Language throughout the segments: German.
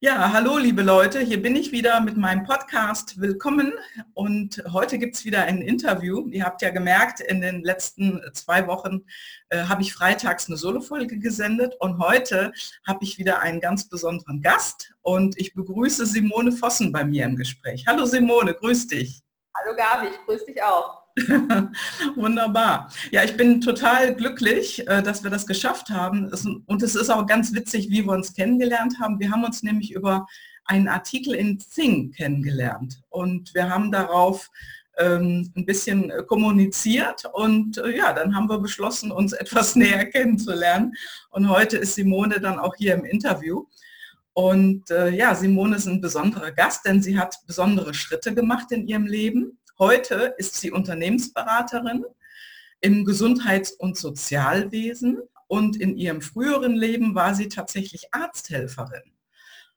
Ja, hallo liebe Leute, hier bin ich wieder mit meinem Podcast. Willkommen und heute gibt es wieder ein Interview. Ihr habt ja gemerkt, in den letzten zwei Wochen äh, habe ich freitags eine Solofolge gesendet und heute habe ich wieder einen ganz besonderen Gast und ich begrüße Simone Vossen bei mir im Gespräch. Hallo Simone, grüß dich. Hallo Gabi, ich grüße dich auch. Wunderbar. Ja, ich bin total glücklich, äh, dass wir das geschafft haben. Und es ist auch ganz witzig, wie wir uns kennengelernt haben. Wir haben uns nämlich über einen Artikel in Zing kennengelernt. Und wir haben darauf ähm, ein bisschen kommuniziert und äh, ja, dann haben wir beschlossen, uns etwas näher kennenzulernen. Und heute ist Simone dann auch hier im Interview. Und äh, ja, Simone ist ein besonderer Gast, denn sie hat besondere Schritte gemacht in ihrem Leben. Heute ist sie Unternehmensberaterin im Gesundheits- und Sozialwesen und in ihrem früheren Leben war sie tatsächlich Arzthelferin.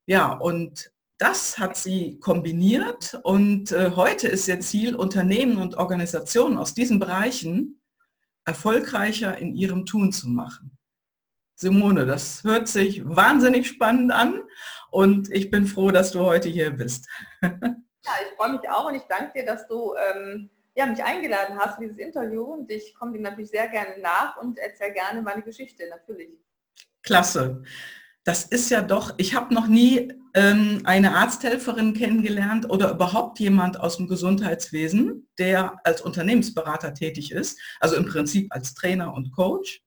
Ja, und das hat sie kombiniert und äh, heute ist ihr Ziel, Unternehmen und Organisationen aus diesen Bereichen erfolgreicher in ihrem Tun zu machen. Simone, das hört sich wahnsinnig spannend an und ich bin froh, dass du heute hier bist. Ja, ich freue mich auch und ich danke dir, dass du ähm, ja, mich eingeladen hast für dieses Interview und ich komme dir natürlich sehr gerne nach und erzähle gerne meine Geschichte, natürlich. Klasse. Das ist ja doch, ich habe noch nie ähm, eine Arzthelferin kennengelernt oder überhaupt jemand aus dem Gesundheitswesen, der als Unternehmensberater tätig ist, also im Prinzip als Trainer und Coach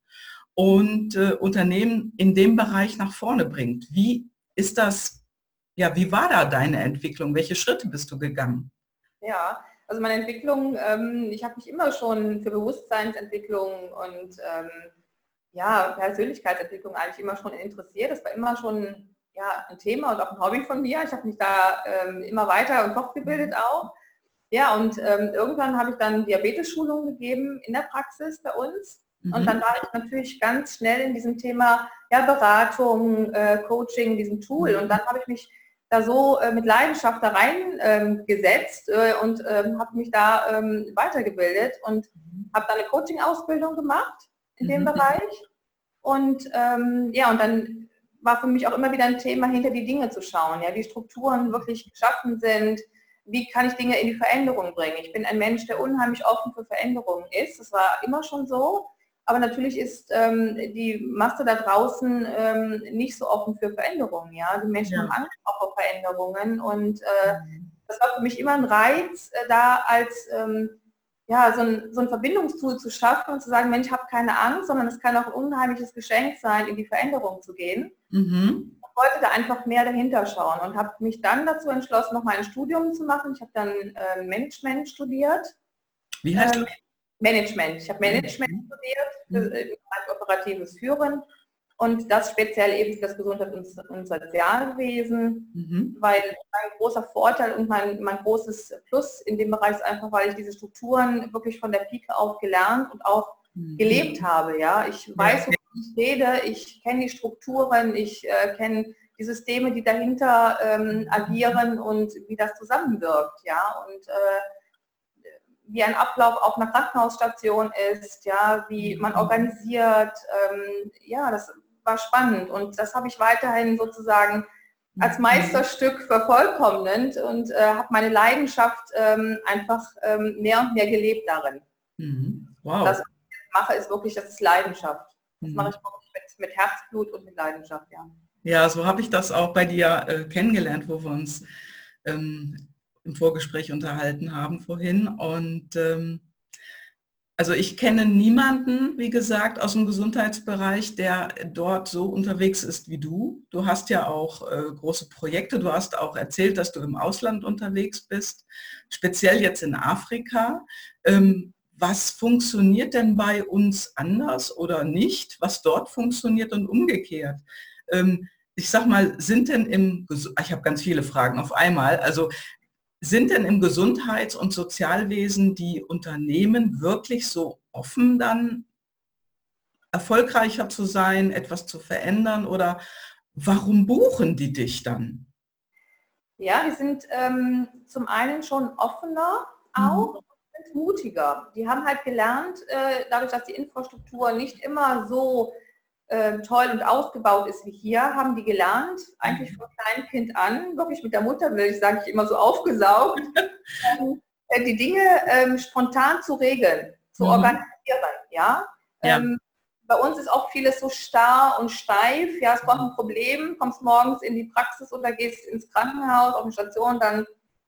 und äh, Unternehmen in dem Bereich nach vorne bringt. Wie ist das ja, wie war da deine Entwicklung? Welche Schritte bist du gegangen? Ja, also meine Entwicklung, ähm, ich habe mich immer schon für Bewusstseinsentwicklung und ähm, ja, Persönlichkeitsentwicklung eigentlich immer schon interessiert. Das war immer schon ja, ein Thema und auch ein Hobby von mir. Ich habe mich da ähm, immer weiter und fortgebildet mhm. auch. Ja, und ähm, irgendwann habe ich dann Diabetes-Schulungen gegeben in der Praxis bei uns. Mhm. Und dann war ich natürlich ganz schnell in diesem Thema ja, Beratung, äh, Coaching, diesem Tool. Mhm. Und dann habe ich mich da so äh, mit Leidenschaft da reingesetzt ähm, äh, und ähm, habe mich da ähm, weitergebildet und mhm. habe da eine Coaching-Ausbildung gemacht in dem mhm. Bereich. Und ähm, ja, und dann war für mich auch immer wieder ein Thema, hinter die Dinge zu schauen, ja, wie Strukturen wirklich geschaffen sind, wie kann ich Dinge in die Veränderung bringen. Ich bin ein Mensch, der unheimlich offen für Veränderungen ist. Das war immer schon so. Aber natürlich ist ähm, die Masse da draußen ähm, nicht so offen für Veränderungen. Ja? Die Menschen ja. haben Angst auch vor Veränderungen. Und äh, mhm. das war für mich immer ein Reiz, äh, da als ähm, ja, so ein, so ein Verbindungstool zu schaffen und zu sagen, Mensch, ich habe keine Angst, sondern es kann auch ein unheimliches Geschenk sein, in die Veränderung zu gehen. Mhm. Ich wollte da einfach mehr dahinter schauen und habe mich dann dazu entschlossen, noch mal ein Studium zu machen. Ich habe dann äh, Management studiert. Wie heißt ähm, Management. Ich habe Management mhm. studiert, mhm. operatives Führen und das speziell eben für das Gesundheits- und Sozialwesen, mhm. weil mein großer Vorteil und mein, mein großes Plus in dem Bereich ist einfach, weil ich diese Strukturen wirklich von der Pike auf gelernt und auch mhm. gelebt habe. Ja, ich weiß, wovon ich rede, ich kenne die Strukturen, ich äh, kenne die Systeme, die dahinter ähm, agieren und wie das zusammenwirkt. Ja, und äh, wie ein Ablauf auf einer Krankenhausstation ist, ja, wie man mhm. organisiert. Ähm, ja, das war spannend und das habe ich weiterhin sozusagen als mhm. Meisterstück vervollkommnend und äh, habe meine Leidenschaft ähm, einfach ähm, mehr und mehr gelebt darin. Mhm. Wow. Das, was ich mache, ist wirklich, das ist Leidenschaft. Das mhm. mache ich wirklich mit, mit, Herzblut und mit Leidenschaft, ja. Ja, so habe ich das auch bei dir äh, kennengelernt, wo wir uns ähm, im Vorgespräch unterhalten haben vorhin. Und ähm, also ich kenne niemanden, wie gesagt, aus dem Gesundheitsbereich, der dort so unterwegs ist wie du. Du hast ja auch äh, große Projekte. Du hast auch erzählt, dass du im Ausland unterwegs bist, speziell jetzt in Afrika. Ähm, was funktioniert denn bei uns anders oder nicht? Was dort funktioniert und umgekehrt? Ähm, ich sag mal, sind denn im, ich habe ganz viele Fragen auf einmal, also sind denn im Gesundheits- und Sozialwesen die Unternehmen wirklich so offen dann erfolgreicher zu sein, etwas zu verändern oder warum buchen die dich dann? Ja, die sind ähm, zum einen schon offener auch mhm. und mutiger. Die haben halt gelernt, äh, dadurch, dass die Infrastruktur nicht immer so äh, toll und ausgebaut ist wie hier, haben die gelernt, eigentlich von kleinem Kind an, wirklich mit der Muttermilch, sage ich immer so aufgesaugt, ähm, äh, die Dinge ähm, spontan zu regeln, zu mhm. organisieren. Ja? ja. Ähm, bei uns ist auch vieles so starr und steif. Ja, es kommt ein Problem, kommst morgens in die Praxis oder gehst ins Krankenhaus, auf eine Station, dann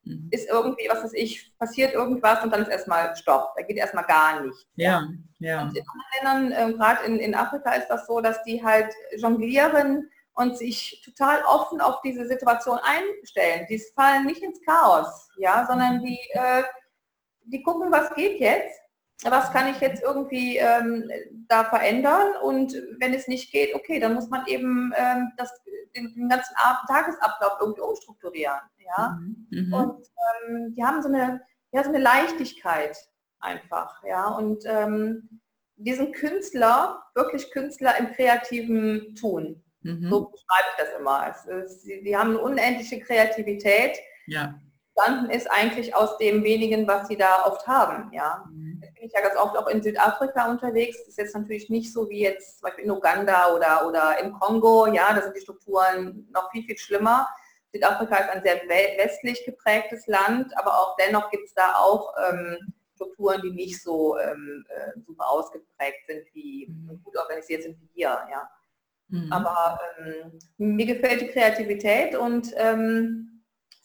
mhm. ist irgendwie, was weiß ich, passiert irgendwas und dann ist erstmal Stopp. Da geht erstmal gar nichts. Ja, ja. Und in anderen Ländern, äh, gerade in, in Afrika ist das so, dass die halt jonglieren und sich total offen auf diese Situation einstellen. Die fallen nicht ins Chaos, ja, sondern die, äh, die gucken, was geht jetzt was kann ich jetzt irgendwie ähm, da verändern und wenn es nicht geht, okay, dann muss man eben ähm, das, den, den, ganzen Tagesablauf irgendwie umstrukturieren. Ja? Mhm. mhm. Und ähm, die haben so eine, ja, so eine Leichtigkeit einfach. Ja? Und ähm, diesen Künstler, wirklich Künstler im kreativen Tun. Mhm. So beschreibe ich das immer. Es ist, sie, die haben eine unendliche Kreativität. Ja. Entstanden ist eigentlich aus dem wenigen, was sie da oft haben. Ja. Mhm bin ich ja ganz oft auch in Südafrika unterwegs. Das ist jetzt natürlich nicht so wie jetzt zum Beispiel in Uganda oder, oder im Kongo. Ja, da sind die Strukturen noch viel, viel schlimmer. Südafrika ist ein sehr westlich geprägtes Land, aber auch dennoch gibt es da auch ähm, Strukturen, die nicht so ähm, äh, super ausgeprägt sind, wie mhm. gut organisiert sind wie hier. Ja. Mhm. Aber ähm, mir gefällt die Kreativität und ähm,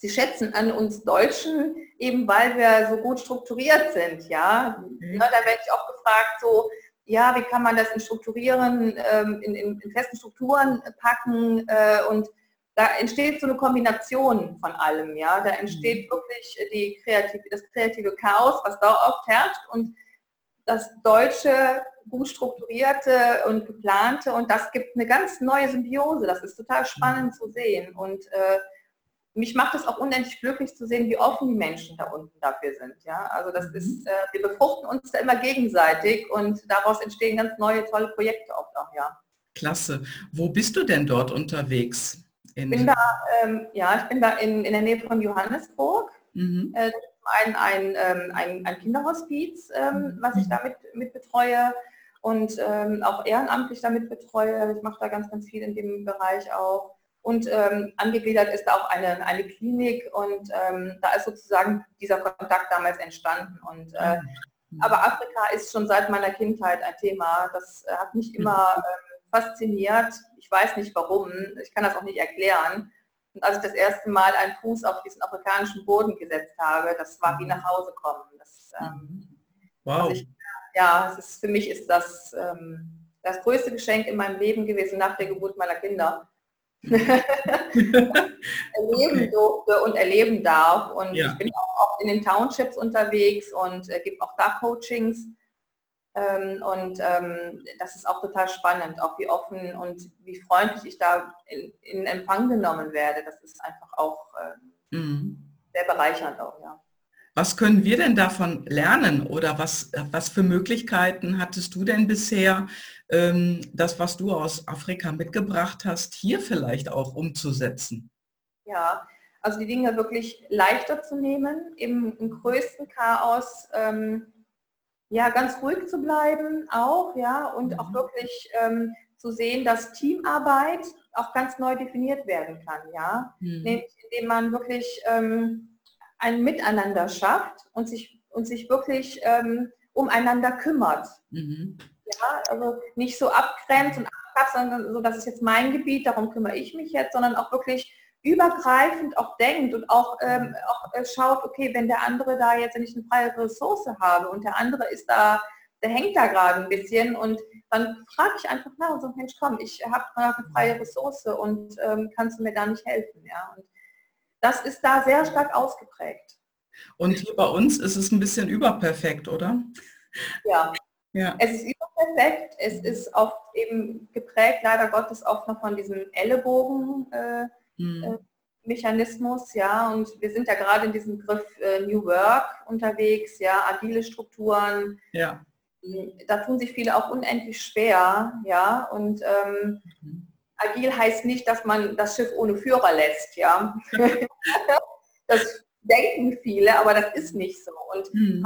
sie schätzen an uns Deutschen, eben weil wir so gut strukturiert sind. Ja, mhm. ja da werde ich auch gefragt, so, ja, wie kann man das in strukturieren, ähm, in, in, in, festen Strukturen packen äh, und da entsteht so eine Kombination von allem, ja. Da entsteht mhm. wirklich die kreative, das kreative Chaos, was da oft herrscht und das deutsche, gut strukturierte und geplante und das gibt eine ganz neue Symbiose. Das ist total spannend mhm. zu sehen und äh, mich macht es auch unendlich glücklich zu sehen, wie offen die Menschen da unten dafür sind. Ja, also das mhm. ist, äh, wir befruchten uns da immer gegenseitig und daraus entstehen ganz neue, tolle Projekte oft auch, ja. Klasse. Wo bist du denn dort unterwegs? ich bin da, ähm, ja, ich bin da in, in der Nähe von Johannesburg. Mhm. Äh, ein, ein, ähm, ein, ein Kinderhospiz, ähm, mhm. was ich damit mit betreue und ähm, auch ehrenamtlich damit betreue. Ich mache da ganz, ganz viel in dem Bereich auch. Und ähm, angegliedert ist auch eine, eine Klinik und ähm, da ist sozusagen dieser Kontakt damals entstanden. Und, äh, mhm. aber Afrika ist schon seit meiner Kindheit ein Thema. Das äh, hat mich immer ähm, fasziniert. Ich weiß nicht warum, ich kann das auch nicht erklären. Und als ich das erste Mal einen Fuß auf diesen afrikanischen Boden gesetzt habe, das war wie nach Hause kommen. Das, ähm, wow. Ich, ja, ist, für mich ist das ähm, das größte Geschenk in meinem Leben gewesen nach der Geburt meiner Kinder erleben durfte und erleben darf. Und ja. ich bin auch oft in den Townships unterwegs und äh, gebe auch da Coachings. Ähm, und ähm, das ist auch total spannend, auch wie offen und wie freundlich ich da in, in Empfang genommen werde. Das ist einfach auch äh, mhm. sehr bereichernd auch, ja. Was können wir denn davon lernen oder was, was für Möglichkeiten hattest du denn bisher, ähm, das, was du aus Afrika mitgebracht hast, hier vielleicht auch umzusetzen? Ja, also die Dinge wirklich leichter zu nehmen, im, im größten Chaos ähm, ja ganz ruhig zu bleiben auch, ja, und mhm. auch wirklich ähm, zu sehen, dass Teamarbeit auch ganz neu definiert werden kann, ja, mhm. indem man wirklich ähm, ein Miteinander schafft und sich, und sich wirklich ähm, umeinander kümmert. Mhm. Ja, also nicht so abgrenzt und abkappt, sondern so, das ist jetzt mein Gebiet, darum kümmere ich mich jetzt, sondern auch wirklich übergreifend auch denkt und auch, ähm, auch äh, schaut, okay, wenn der andere da jetzt nicht eine freie Ressource habe und der andere ist da, der hängt da gerade ein bisschen und dann frage ich einfach nach und so, Mensch, komm, ich habe eine freie Ressource und ähm, kannst du mir da nicht helfen? Ja? Und das ist da sehr stark ausgeprägt. Und hier bei uns ist es ein bisschen überperfekt, oder? Ja. ja. Es ist überperfekt. Es ist oft eben geprägt, leider Gottes, oft noch von diesem Ellenbogen. Äh, hm. Äh, ja, und wir sind ja gerade in diesem Begriff äh, New Work unterwegs, ja, agile Strukturen. Ja. Da tun sich viele auch unendlich schwer, ja, und ähm, mhm agil heißt nicht, dass man das Schiff ohne Führer lässt, ja. das denken viele, aber das ist nicht so. Und mhm.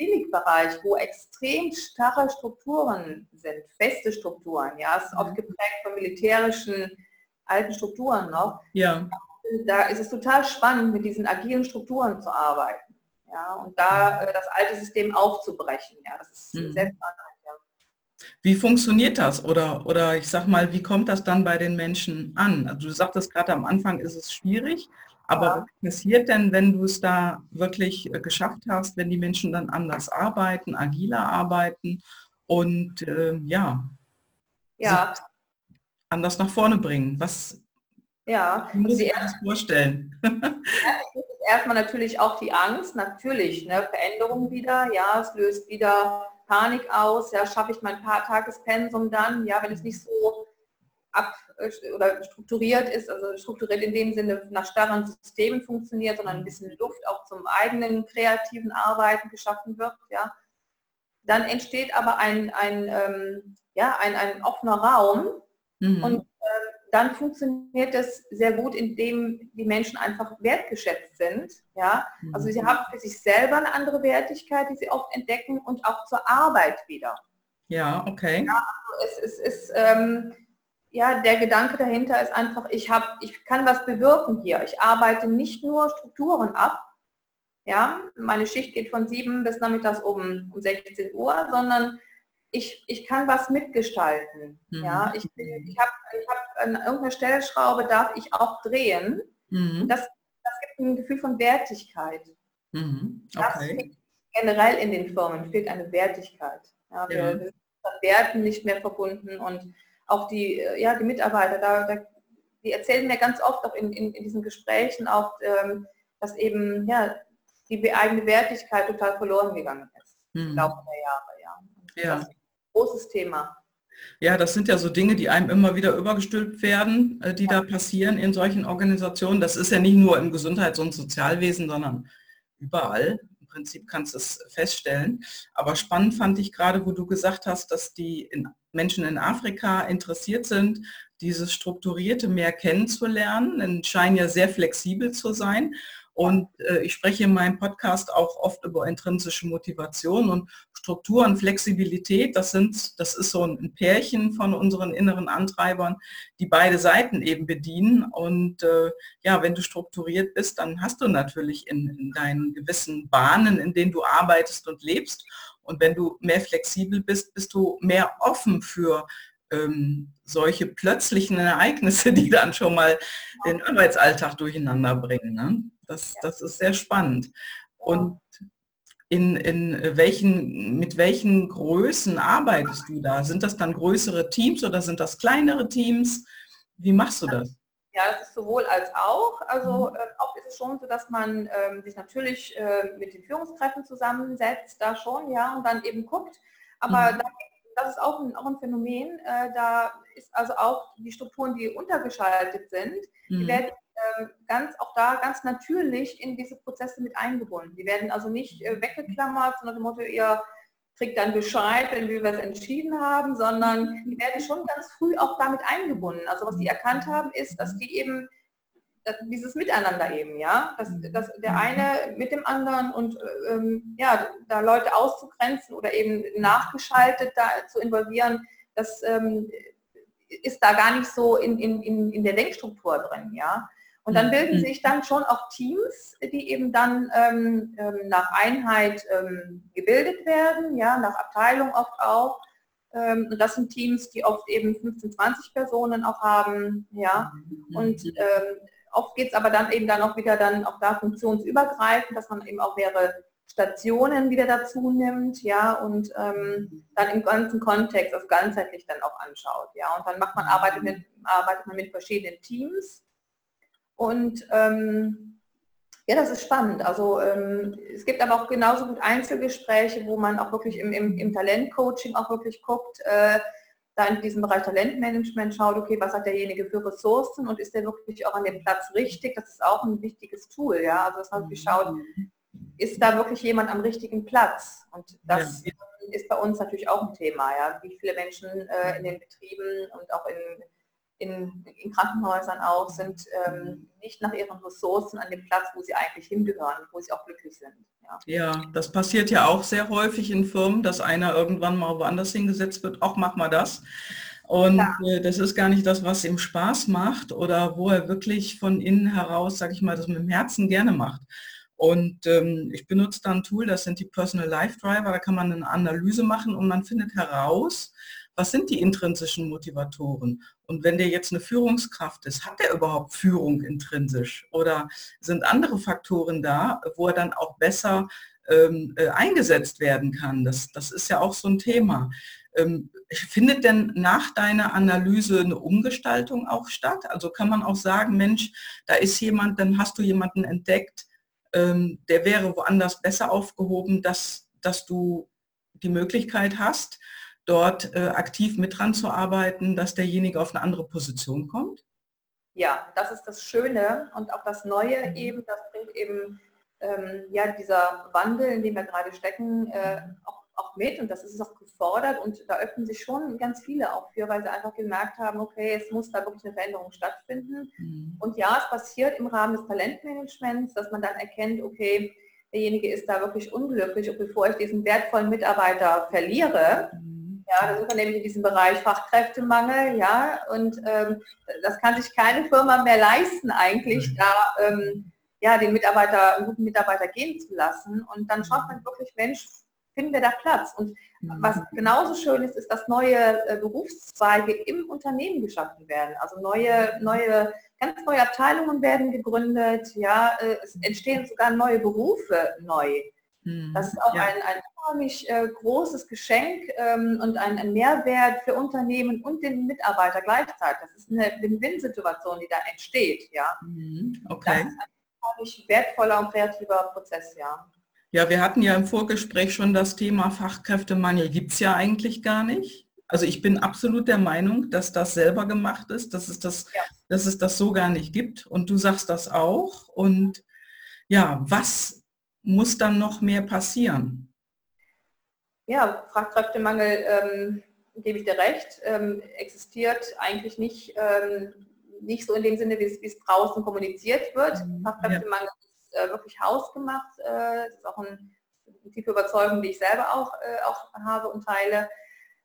Klinikbereich, wo extrem starre Strukturen sind, feste Strukturen, ja, es ist oft geprägt von militärischen alten Strukturen noch. Ja. Da ist es total spannend, mit diesen agilen Strukturen zu arbeiten. Ja, und da äh, das alte System aufzubrechen. Ja, das ist mhm. sehr spannend. Wie funktioniert das? Oder, oder ich sag mal, wie kommt das dann bei den Menschen an? Also du sagtest gerade am Anfang ist es schwierig, aber ja. was passiert denn, wenn du es da wirklich äh, geschafft hast, wenn die Menschen dann anders arbeiten, agiler arbeiten und äh, ja, ja. anders nach vorne bringen? Was ja. muss ich mir das vorstellen? Erstmal natürlich auch die Angst, natürlich, ne, Veränderung wieder, ja, es löst wieder Panik aus, ja, schaffe ich mein paar Tagespensum dann, ja, wenn es nicht so ab äh, oder strukturiert ist, also strukturiert in dem Sinne nach starren Systemen funktioniert, sondern ein bisschen Luft auch zum eigenen kreativen Arbeiten geschaffen wird, ja, dann entsteht aber ein, ein, ähm, ja, ein, ein offener Raum mhm. und dann funktioniert es sehr gut, indem die Menschen einfach wertgeschätzt sind. Ja? Also sie mhm. haben für sich selber eine andere Wertigkeit, die sie oft entdecken und auch zur Arbeit wieder. Ja, okay. Ja, also es, es ist, ähm, ja, der Gedanke dahinter ist einfach, ich, hab, ich kann was bewirken hier. Ich arbeite nicht nur Strukturen ab, ja, meine Schicht geht von 7 bis nachmittags um, um 16 Uhr, sondern ich, ich kann was mitgestalten. Mhm. Ja, ich, ich habe ich hab an irgendeiner Stellschraube darf ich auch drehen. Mhm. Das, das gibt ein Gefühl von Wertigkeit. Mhm. Okay. generell in den Firmen fehlt eine Wertigkeit. Ja, wir, ja. sind Werten nicht mehr verbunden und auch die, ja, die Mitarbeiter, da, da, die erzählen mir ganz oft auch in, in, in diesen Gesprächen auch, ähm, dass eben ja, die eigene Wertigkeit total verloren gegangen ist im mhm. Laufe der Jahre. Ja. ja großes Thema. Ja, das sind ja so Dinge, die einem immer wieder übergestülpt werden, äh, die da passieren in solchen Organisationen. Das ist ja nicht nur im Gesundheits- und Sozialwesen, sondern überall. Im Prinzip kannst du es feststellen. Aber spannend fand ich gerade, wo du gesagt hast, dass die in Menschen in Afrika interessiert sind, dieses Strukturierte mehr kennenzulernen, denn scheinen ja sehr flexibel zu sein. Und äh, ich spreche in meinem Podcast auch oft über intrinsische Motivation und Struktur und Flexibilität. Das sind, das ist so ein Pärchen von unseren inneren Antreibern, die beide Seiten eben bedienen. Und äh, ja, wenn du strukturiert bist, dann hast du natürlich in, in deinen gewissen Bahnen, in denen du arbeitest und lebst. Und wenn du mehr flexibel bist, bist du mehr offen für ähm, solche plötzlichen Ereignisse, die dann schon mal den Arbeitsalltag durcheinander bringen. Ne? Das, das ist sehr spannend. Und in, in welchen, mit welchen Größen arbeitest du da? Sind das dann größere Teams oder sind das kleinere Teams? Wie machst du das? Ja, das ist sowohl als auch. Also äh, oft ist es schon so, dass man ähm, sich natürlich äh, mit den Führungskräften zusammensetzt, da schon, ja, und dann eben guckt. Aber mhm. da das ist auch ein, auch ein Phänomen. Äh, da ist also auch die Strukturen, die untergeschaltet sind, mhm. die werden äh, ganz auch da ganz natürlich in diese Prozesse mit eingebunden. Die werden also nicht äh, weggeklammert, sondern dem Motto, ihr kriegt dann Bescheid, wenn wir was entschieden haben, sondern die werden schon ganz früh auch damit eingebunden. Also was die erkannt haben, ist, dass die eben dieses Miteinander eben, ja, dass, dass der eine mit dem anderen und ähm, ja, da Leute auszugrenzen oder eben nachgeschaltet da zu involvieren, das ähm, ist da gar nicht so in, in, in der Denkstruktur drin, ja. Und dann bilden mhm. sich dann schon auch Teams, die eben dann ähm, ähm nach Einheit ähm, gebildet werden, ja, nach Abteilung oft auch. Ähm, und das sind Teams, die oft eben 15, 20 Personen auch haben, ja. Mhm. Und ähm, Oft geht es aber dann eben dann auch wieder dann auch da funktionsübergreifend, dass man eben auch mehrere Stationen wieder dazu nimmt, ja, und ähm, dann im ganzen Kontext, also ganzheitlich dann auch anschaut, ja. Und dann macht man, arbeitet, mit, arbeitet man mit verschiedenen Teams und ähm, ja, das ist spannend. Also ähm, es gibt aber auch genauso gut Einzelgespräche, wo man auch wirklich im, im, im Talentcoaching auch wirklich guckt, äh, da in diesem Bereich Talentmanagement schaut, okay, was hat derjenige für Ressourcen und ist der wirklich auch an dem Platz richtig? Das ist auch ein wichtiges Tool, ja. Also dass man wirklich schaut, ist da wirklich jemand am richtigen Platz? Und das ja. ist bei uns natürlich auch ein Thema, ja. Wie viele Menschen äh, in den Betrieben und auch in, in, in Krankenhäusern auch, sind ähm, nicht nach ihren Ressourcen an dem Platz, wo sie eigentlich hingehören, wo sie auch glücklich sind. Ja. ja, das passiert ja auch sehr häufig in Firmen, dass einer irgendwann mal woanders hingesetzt wird, auch mach mal das. Und ja. äh, das ist gar nicht das, was ihm Spaß macht oder wo er wirklich von innen heraus, sage ich mal, das mit dem Herzen gerne macht. Und ähm, ich benutze da ein Tool, das sind die Personal Life Driver, da kann man eine Analyse machen und man findet heraus, was sind die intrinsischen Motivatoren? Und wenn der jetzt eine Führungskraft ist, hat der überhaupt Führung intrinsisch? Oder sind andere Faktoren da, wo er dann auch besser ähm, äh, eingesetzt werden kann? Das, das ist ja auch so ein Thema. Ähm, findet denn nach deiner Analyse eine Umgestaltung auch statt? Also kann man auch sagen, Mensch, da ist jemand, dann hast du jemanden entdeckt, ähm, der wäre woanders besser aufgehoben, dass, dass du die Möglichkeit hast, dort äh, aktiv mit dran zu arbeiten, dass derjenige auf eine andere Position kommt? Ja, das ist das Schöne und auch das Neue mhm. eben, das bringt eben ähm, ja dieser Wandel, in dem wir gerade stecken, äh, auch, auch mit und das ist auch gefordert und da öffnen sich schon ganz viele auch für, weil sie einfach gemerkt haben, okay, es muss da wirklich eine Veränderung stattfinden. Mhm. Und ja, es passiert im Rahmen des Talentmanagements, dass man dann erkennt, okay, derjenige ist da wirklich unglücklich und bevor ich diesen wertvollen Mitarbeiter verliere, mhm ja, da sind wir nämlich in diesem Bereich Fachkräftemangel, ja, und ähm, das kann sich keine Firma mehr leisten, eigentlich da ähm, ja, den Mitarbeiter, einen guten Mitarbeiter gehen zu lassen. Und dann schaut man wirklich, Mensch, finden wir da Platz? Und was mhm. genauso schön ist, ist, dass neue äh, Berufszweige im Unternehmen geschaffen werden. Also neue, neue, ganz neue Abteilungen werden gegründet, ja, äh, es entstehen sogar neue Berufe neu. Mhm. Das ist auch ja. ein, ein unheimlich äh, großes Geschenk ähm, und ein, ein, Mehrwert für Unternehmen und den Mitarbeiter gleichzeitig. Das ist eine Win-Win-Situation, die da entsteht. Ja. Mhm. Okay. Das ist ein unheimlich wertvoller und kreativer Prozess, ja. Ja, wir hatten ja im Vorgespräch schon das Thema Fachkräftemangel. Gibt es ja eigentlich gar nicht. Also ich bin absolut der Meinung, dass das selber gemacht ist, dass es das, ja. dass es das so gar nicht gibt. Und du sagst das auch. Und ja, was muss dann noch mehr passieren? Ja, Fachkräftemangel, ähm, gebe ich dir recht, ähm, existiert eigentlich nicht, ähm, nicht so in dem Sinne, wie es, wie es draußen kommuniziert wird. Mhm, Fachkräftemangel ja. ist äh, wirklich hausgemacht. Äh, das ist auch ein, eine tiefe Überzeugung, die ich selber auch, äh, auch habe und teile.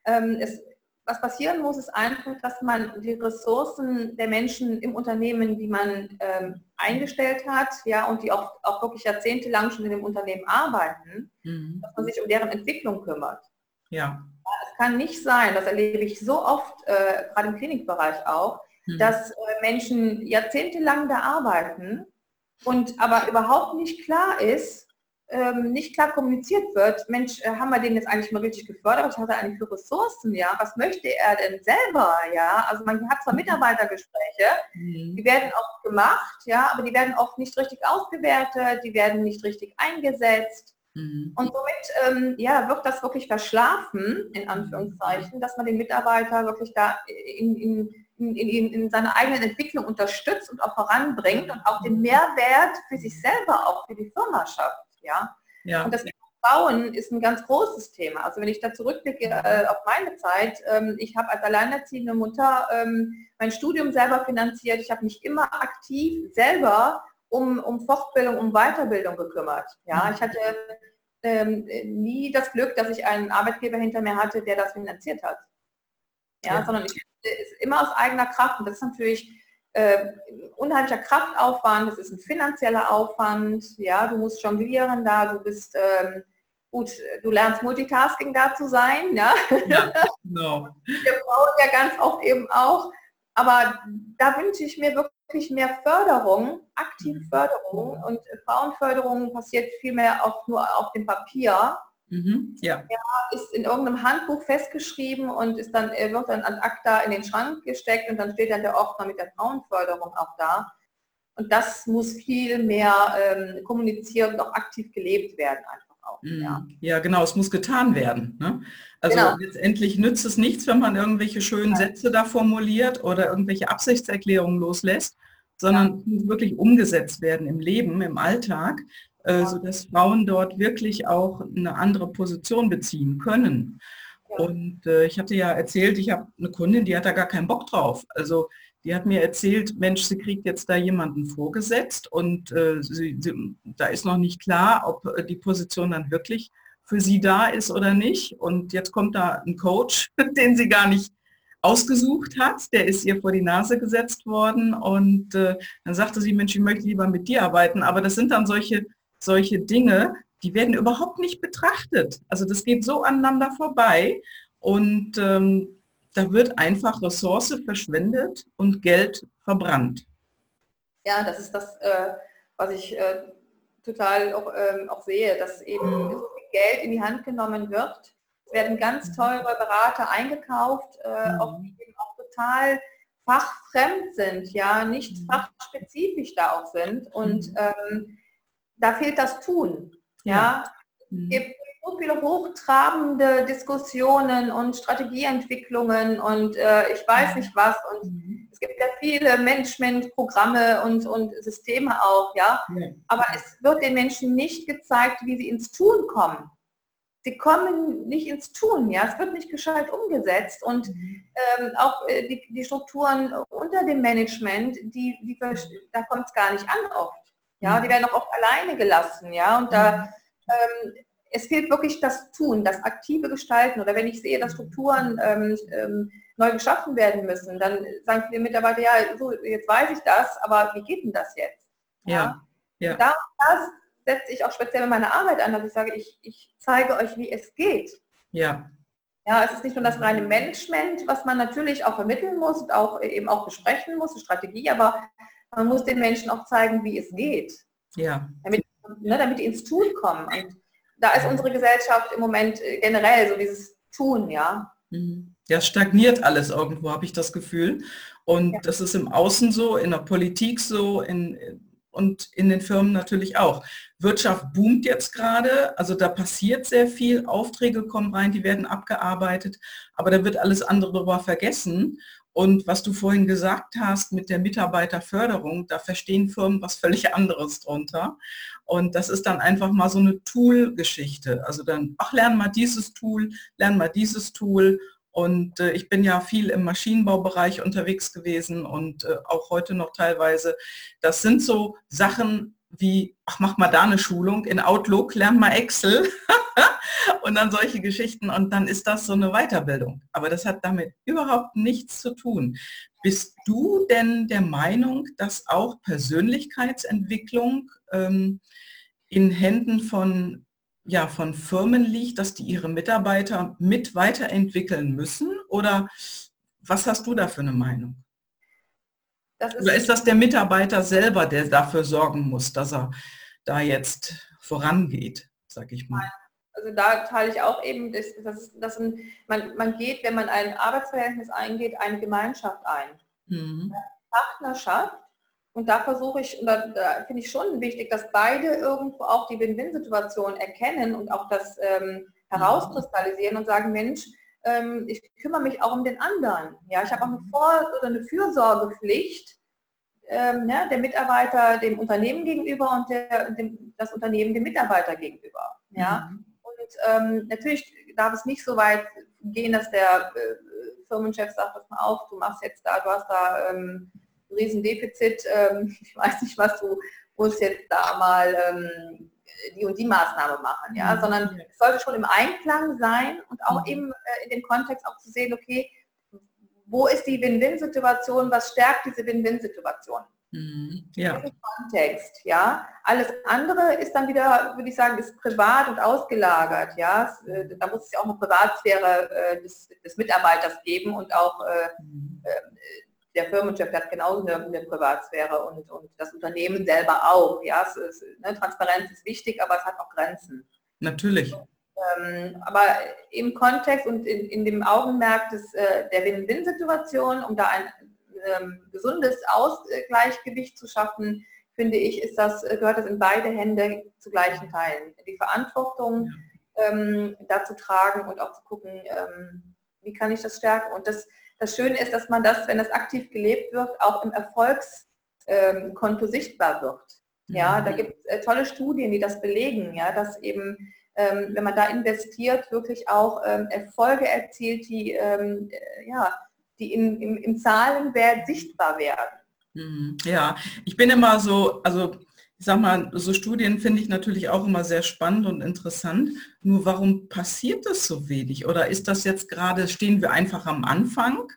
Ähm, es was passieren muss, ist einfach, dass man die Ressourcen der Menschen im Unternehmen, die man ähm, eingestellt hat, ja, und die auch, auch wirklich jahrzehntelang schon in dem Unternehmen arbeiten, mhm. dass man sich um deren Entwicklung kümmert. Ja. Es kann nicht sein, das erlebe ich so oft, äh, gerade im Klinikbereich auch, mhm. dass äh, Menschen jahrzehntelang da arbeiten und aber überhaupt nicht klar ist, ähm, nicht klar kommuniziert wird, Mensch, äh, haben wir den jetzt eigentlich mal richtig gefördert? Was hat er eigentlich für Ressourcen? Ja, was möchte er denn selber? Ja, also man hat zwar mhm. Mitarbeitergespräche, mhm. die werden auch gemacht, ja, aber die werden oft nicht richtig ausgewertet, die werden nicht richtig eingesetzt. Mhm. Und somit ähm, ja, wird das wirklich verschlafen, in Anführungszeichen, dass man den Mitarbeiter wirklich da in, in, in, in, in seiner eigenen Entwicklung unterstützt und auch voranbringt und auch den Mehrwert für sich selber, auch für die Firma schafft. Ja? ja. Und das Frauen ist ein ganz großes Thema. Also wenn ich da zurückblicke äh, auf meine Zeit, ähm, ich habe als alleinerziehende Mutter ähm, mein Studium selber finanziert. Ich habe mich immer aktiv selber um, um Fortbildung, um Weiterbildung gekümmert. Ja, ich hatte ähm, nie das Glück, dass ich einen Arbeitgeber hinter mir hatte, der das finanziert hat. Ja, ja. sondern ich immer aus eigener Kraft. Und das ist natürlich äh, unheimlicher Kraftaufwand, es ist ein finanzieller Aufwand, ja, du musst jonglieren da, du bist ähm, gut, du lernst Multitasking da zu sein, ja. ja genau. Wir brauchen ja ganz oft eben auch, aber da wünsche ich mir wirklich mehr Förderung, aktive mhm. Förderung und Frauenförderung passiert vielmehr auch nur auf dem Papier. Mhm, ja. ja. ist in irgendeinem Handbuch festgeschrieben und ist dann, wird dann an ACTA in den Schrank gesteckt und dann steht dann der Ordner mit der Frauenförderung auch da. Und das muss viel mehr ähm, kommuniziert und auch aktiv gelebt werden einfach auch. Mhm. Ja. ja, genau, es muss getan werden. Ne? Also genau. letztendlich nützt es nichts, wenn man irgendwelche schönen ja. Sätze da formuliert oder irgendwelche Absichtserklärungen loslässt, sondern ja. es muss wirklich umgesetzt werden im Leben, im Alltag, äh, sodass Frauen dort wirklich auch eine andere Position beziehen können. Und äh, ich hatte ja erzählt, ich habe eine Kundin, die hat da gar keinen Bock drauf. Also die hat mir erzählt, Mensch, sie kriegt jetzt da jemanden vorgesetzt und äh, sie, sie, da ist noch nicht klar, ob äh, die Position dann wirklich für sie da ist oder nicht. Und jetzt kommt da ein Coach, den sie gar nicht ausgesucht hat, der ist ihr vor die Nase gesetzt worden und äh, dann sagte sie, Mensch, ich möchte lieber mit dir arbeiten, aber das sind dann solche, solche Dinge, die werden überhaupt nicht betrachtet. Also das geht so aneinander vorbei und ähm, da wird einfach Ressource verschwendet und Geld verbrannt. Ja, das ist das, äh, was ich äh, total auch, ähm, auch, sehe, dass eben mhm. Geld in die Hand genommen wird. Es werden ganz mhm. teure Berater eingekauft, äh, mhm. auch, die eben auch total fachfremd sind, ja, nicht fachspezifisch da auch sind. Und ähm, da fehlt das Tun. Ja. Mhm. gibt so viele hochtrabende Diskussionen und Strategieentwicklungen und äh, ich weiß nicht was. Und mhm. es gibt ja viele Management-Programme und, und Systeme auch, ja. ja. Aber es wird den Menschen nicht gezeigt, wie sie ins Tun kommen. Sie kommen nicht ins Tun, ja. Es wird nicht gescheit umgesetzt und mhm. ähm, auch äh, die, die, Strukturen unter dem Management, die, die da kommt es gar nicht an oft. Ja, die werden auch oft alleine gelassen, ja. Und da mhm. ähm, es fehlt wirklich das Tun, das aktive Gestalten. Oder wenn ich sehe, dass Strukturen ähm, ähm, neu geschaffen werden müssen, dann sagen viele Mitarbeiter, ja, so, jetzt weiß ich das, aber wie geht denn das jetzt? Ja. ja. ja. Da, das setze ich auch speziell in meiner Arbeit an, dass ich sage, ich, ich zeige euch, wie es geht. Ja. Ja, es ist nicht nur das reine Management, was man natürlich auch vermitteln muss und auch eben auch besprechen muss, Strategie, aber man muss den Menschen auch zeigen, wie es geht. Ja. Damit, ne, damit die ins Tun kommen. Und da ist unsere Gesellschaft im Moment äh, generell so dieses Tun, ja. Mhm. Ja, stagniert alles irgendwo, habe ich das Gefühl. Und ja. das ist im Außen so, in der Politik so, in, und in den Firmen natürlich auch. Wirtschaft boomt jetzt gerade, also da passiert sehr viel, Aufträge kommen rein, die werden abgearbeitet, aber da wird alles andere darüber vergessen. Und was du vorhin gesagt hast mit der Mitarbeiterförderung, da verstehen Firmen was völlig anderes drunter. Und das ist dann einfach mal so eine Tool-Geschichte. Also dann, ach, lern mal dieses Tool, lern mal dieses Tool. Und äh, ich bin ja viel im Maschinenbaubereich unterwegs gewesen und äh, auch heute noch teilweise. Das sind so Sachen wie, ach, mach mal da eine Schulung in Outlook, lern mal Excel. und dann solche Geschichten und dann ist das so eine Weiterbildung. Aber das hat damit überhaupt nichts zu tun. Bist du denn der Meinung, dass auch Persönlichkeitsentwicklung ähm, in Händen von, ja, von Firmen liegt, dass die ihre Mitarbeiter mit weiterentwickeln müssen? Oder was hast du da für eine Meinung? Ist Oder ist das der Mitarbeiter selber, der dafür sorgen muss, dass er da jetzt vorangeht, sag ich mal? Also da teile ich auch eben, dass, dass, dass ein, man, man geht, wenn man ein Arbeitsverhältnis eingeht, eine Gemeinschaft ein. Mhm. Partnerschaft. Und da versuche ich, und da, da finde ich schon wichtig, dass beide irgendwo auch die Win-Win-Situation erkennen und auch das ähm, herauskristallisieren und sagen, Mensch, ähm, ich kümmere mich auch um den anderen. Ja, ich habe auch eine Vor- oder eine Fürsorgepflicht ähm, ja, der Mitarbeiter dem Unternehmen gegenüber und der, dem, das Unternehmen dem Mitarbeiter gegenüber. Ja. Mhm. Ähm, natürlich darf es nicht so weit gehen, dass der äh, Firmenchef sagt, pass mal auf, du machst jetzt da, du hast da ähm, ein Riesendefizit, ähm, ich weiß nicht, was du musst jetzt da mal ähm, die und die Maßnahme machen, ja, mhm. sondern es sollte schon im Einklang sein und auch mhm. eben äh, in dem Kontext auch zu sehen, okay, wo ist die Win-Win-Situation, was stärkt diese Win-Win-Situation? Mhm. Ja. Kontext, ja. Alles andere ist dann wieder, würde ich sagen, ist privat und ausgelagert, ja. Äh, da muss es ja auch eine Privatsphäre äh, des, des, Mitarbeiters geben und auch äh, mhm. äh, der Firmenchef hat genauso eine, eine Privatsphäre und, und, das Unternehmen selber auch, ja. Ist, ne, Transparenz ist wichtig, aber es hat auch Grenzen. Natürlich. Ähm, aber im Kontext und in, in dem Augenmerk des, äh, der Win-Win-Situation, um da ein ähm, gesundes Ausgleichgewicht zu schaffen, finde ich, ist das, gehört das in beide Hände zu gleichen Teilen. Die Verantwortung ähm, dazu tragen und auch zu gucken, ähm, wie kann ich das stärken. Und das, das Schöne ist, dass man das, wenn das aktiv gelebt wird, auch im Erfolgskonto ähm, sichtbar wird. Ja, mhm. da gibt es äh, tolle Studien, die das belegen, ja, dass eben, ähm, wenn man da investiert, wirklich auch ähm, Erfolge erzielt, die ähm, äh, ja, die in, im, im Zahlenwert sichtbar werden. Mhm. Ja, ich bin immer so, also ich sag mal, so Studien finde ich natürlich auch immer sehr spannend und interessant. Nur warum passiert das so wenig? Oder ist das jetzt gerade, stehen wir einfach am Anfang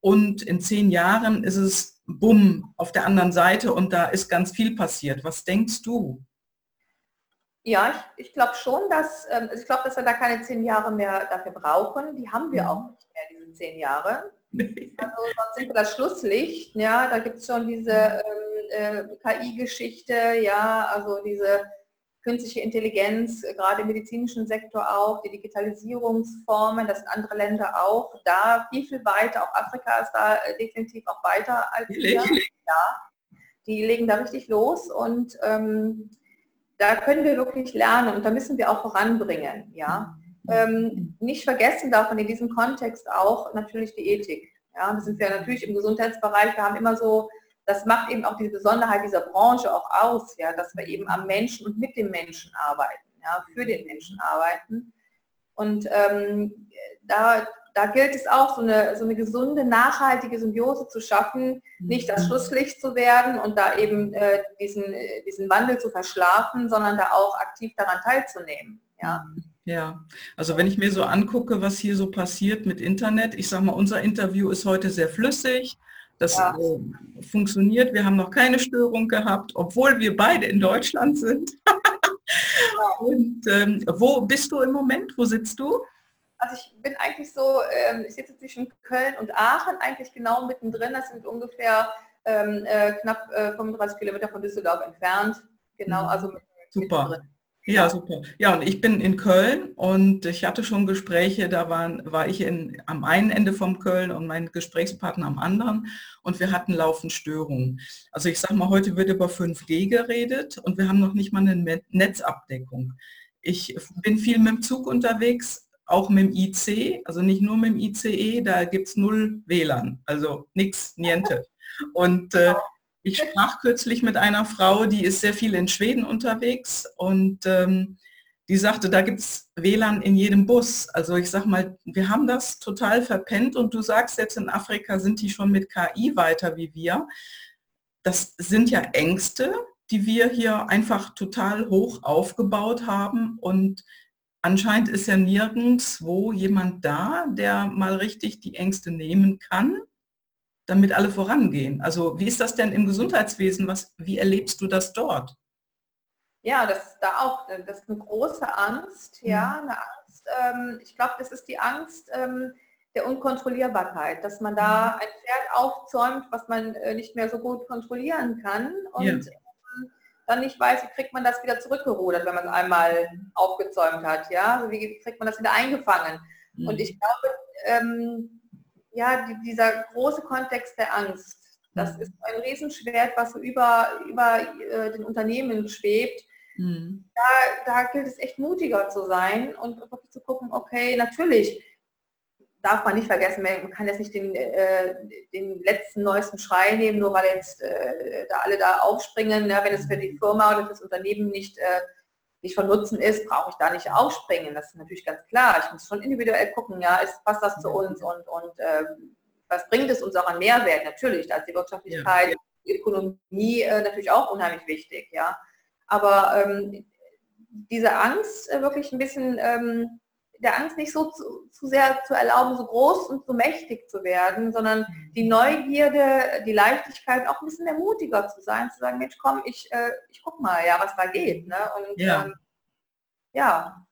und in zehn Jahren ist es bumm auf der anderen Seite und da ist ganz viel passiert. Was denkst du? Ja, ich, ich glaube schon, dass ähm, ich glaube, dass wir da keine zehn Jahre mehr dafür brauchen. Die haben wir mhm. auch nicht mehr, diese zehn Jahre. Also sonst sind das Schlusslicht, ja, da gibt es schon diese ähm, äh, KI-Geschichte, ja, also diese künstliche Intelligenz, gerade im medizinischen Sektor auch, die Digitalisierungsformen, das sind andere Länder auch, da viel, viel weiter, auch Afrika ist da äh, definitiv auch weiter als wir. Ja, die legen da richtig los und ähm, da können wir wirklich lernen und da müssen wir auch voranbringen, ja. Ähm, nicht vergessen davon in diesem Kontext auch natürlich die Ethik. Ja, wir sind ja natürlich im Gesundheitsbereich, wir haben immer so, das macht eben auch die Besonderheit dieser Branche auch aus, ja, dass wir eben am Menschen und mit dem Menschen arbeiten, ja, für den Menschen arbeiten. Und ähm, da, da gilt es auch, so eine, so eine gesunde, nachhaltige Symbiose zu schaffen, nicht das. Schlusslicht zu werden und da eben äh, diesen, diesen Wandel zu verschlafen, sondern da auch aktiv daran teilzunehmen. Ja. Ja, also wenn ich mir so angucke, was hier so passiert mit Internet, ich sage mal, unser Interview ist heute sehr flüssig, das ja. äh, funktioniert, wir haben noch keine Störung gehabt, obwohl wir beide in Deutschland sind. Und ähm, wo bist du im Moment? Wo sitzt du? Also ich bin eigentlich so, ähm, ich sitze zwischen Köln und Aachen, eigentlich genau mittendrin. Das sind ungefähr ähm, äh, knapp äh, 35 Kilometer von Düsseldorf entfernt. Genau, mhm. also Super. Mittendrin. Ja, super. Ja, und ich bin in Köln und ich hatte schon Gespräche, da waren, war ich in, am einen Ende vom Köln und mein Gesprächspartner am anderen und wir hatten laufend Störungen. Also ich sage mal, heute wird über 5G geredet und wir haben noch nicht mal eine Netzabdeckung. Ich bin viel mit dem Zug unterwegs, auch mit dem IC, also nicht nur mit dem ICE, da gibt es null WLAN, also nichts, niente. Und äh, ich sprach kürzlich mit einer Frau, die ist sehr viel in Schweden unterwegs und ähm, die sagte, da gibt es WLAN in jedem Bus. Also ich sag mal, wir haben das total verpennt und du sagst jetzt in Afrika sind die schon mit KI weiter wie wir. Das sind ja Ängste, die wir hier einfach total hoch aufgebaut haben und anscheinend ist ja nirgendwo jemand da, der mal richtig die Ängste nehmen kann damit alle vorangehen. Also wie ist das denn im Gesundheitswesen? Was, wie erlebst du das dort? Ja, das ist da auch, das ist eine große Angst, ja, mhm. eine Angst. Ähm, ich glaube, das ist die Angst ähm, der Unkontrollierbarkeit, dass man da mhm. ein Pferd aufzäumt, was man äh, nicht mehr so gut kontrollieren kann und ja. ähm, dann nicht weiß, wie kriegt man das wieder zurückgerudert, wenn man es einmal aufgezäumt hat, ja, also wie kriegt man das wieder eingefangen. Mhm. Und ich glaube, ähm, ja, die, dieser große Kontext der Angst, das mhm. ist ein Riesenschwert, was so über, über äh, den Unternehmen schwebt. Mhm. Da, da gilt es echt mutiger zu sein und wirklich zu gucken, okay, natürlich darf man nicht vergessen, man kann jetzt nicht den, äh, den letzten neuesten Schrei nehmen, nur weil jetzt äh, da alle da aufspringen, ja, wenn es für die Firma oder für das Unternehmen nicht äh, nicht von Nutzen ist, brauche ich da nicht aufspringen. Das ist natürlich ganz klar. Ich muss schon individuell gucken, ja, ist, passt das zu uns und, und äh, was bringt es uns auch an Mehrwert? Natürlich, da ist die Wirtschaftlichkeit, ja. die Ökonomie äh, natürlich auch unheimlich wichtig, ja. Aber ähm, diese Angst äh, wirklich ein bisschen ähm, der Angst nicht so zu, zu, sehr zu erlauben, so groß und so mächtig zu werden, sondern mhm. die Neugierde, die Leichtigkeit, auch ein bisschen ermutiger zu sein, zu sagen, Mensch, komm, ich, äh, ich guck mal, ja, was da geht. Ne? Und ja. Ähm, ja.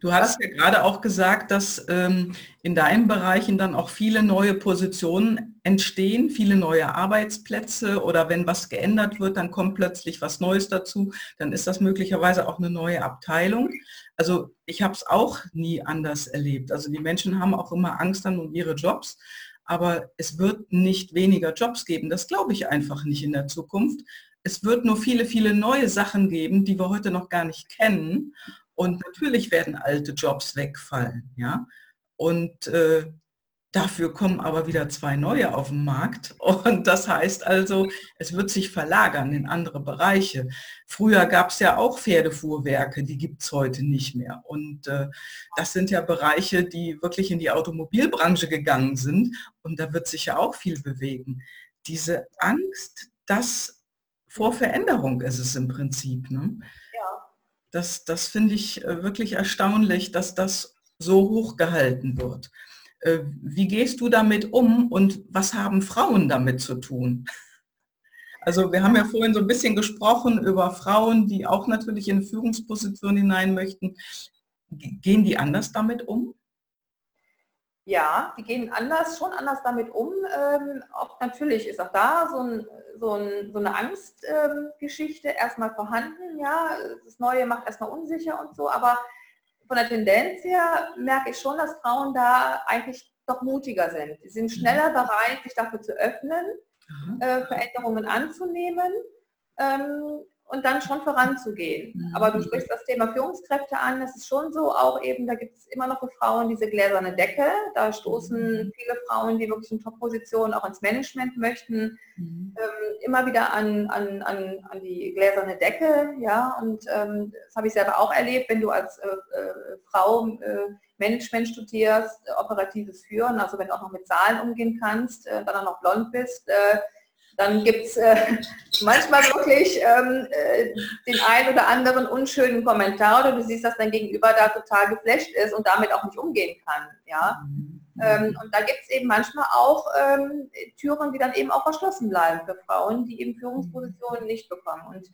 Du hast ja gerade auch gesagt, dass ähm, in deinen Bereichen dann auch viele neue Positionen entstehen, viele neue Arbeitsplätze oder wenn was geändert wird, dann kommt plötzlich was Neues dazu, dann ist das möglicherweise auch eine neue Abteilung. Also ich habe es auch nie anders erlebt. Also die Menschen haben auch immer Angst dann um ihre Jobs, aber es wird nicht weniger Jobs geben. Das glaube ich einfach nicht in der Zukunft. Es wird nur viele, viele neue Sachen geben, die wir heute noch gar nicht kennen. Und natürlich werden alte Jobs wegfallen. Ja? Und äh, Dafür kommen aber wieder zwei neue auf den Markt. Und das heißt also, es wird sich verlagern in andere Bereiche. Früher gab es ja auch Pferdefuhrwerke, die gibt es heute nicht mehr. Und äh, das sind ja Bereiche, die wirklich in die Automobilbranche gegangen sind. Und da wird sich ja auch viel bewegen. Diese Angst, dass vor Veränderung ist es im Prinzip. Ne? Das, das finde ich äh, wirklich erstaunlich, dass das so hoch gehalten wird. Äh, wie gehst du damit um und was haben Frauen damit zu tun? Also wir haben ja vorhin so ein bisschen gesprochen über Frauen, die auch natürlich in eine Führungsposition hinein möchten. Gehen die anders damit um? Ja, die gehen anders, schon anders damit um. Ähm, auch natürlich ist auch da so, ein, so, ein, so eine Angstgeschichte ähm, erstmal vorhanden. Ja, das Neue macht erstmal unsicher und so, aber von der Tendenz her merke ich schon, dass Frauen da eigentlich doch mutiger sind. Sie sind mhm. schneller bereit, sich dafür zu öffnen, äh, Veränderungen anzunehmen. Ähm, und dann schon voranzugehen. Mhm. Aber du sprichst das Thema Führungskräfte an, das ist schon so, auch eben, da gibt es immer noch für Frauen diese gläserne Decke. Da stoßen mhm. viele Frauen, die wirklich in Top-Positionen auch ins Management möchten, mhm. ähm, immer wieder an, an, an, an die gläserne Decke. Ja, und ähm, das habe ich selber auch erlebt, wenn du als äh, äh, Frau äh, Management studierst, operatives Führen, also wenn du auch noch mit Zahlen umgehen kannst, äh, dann auch noch blond bist, äh, dann gibt es äh, manchmal wirklich ähm, äh, den einen oder anderen unschönen Kommentar oder du siehst, dass dein Gegenüber da total geflasht ist und damit auch nicht umgehen kann. Ja? Ähm, und da gibt es eben manchmal auch ähm, Türen, die dann eben auch verschlossen bleiben für Frauen, die eben Führungspositionen nicht bekommen. Und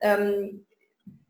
ähm,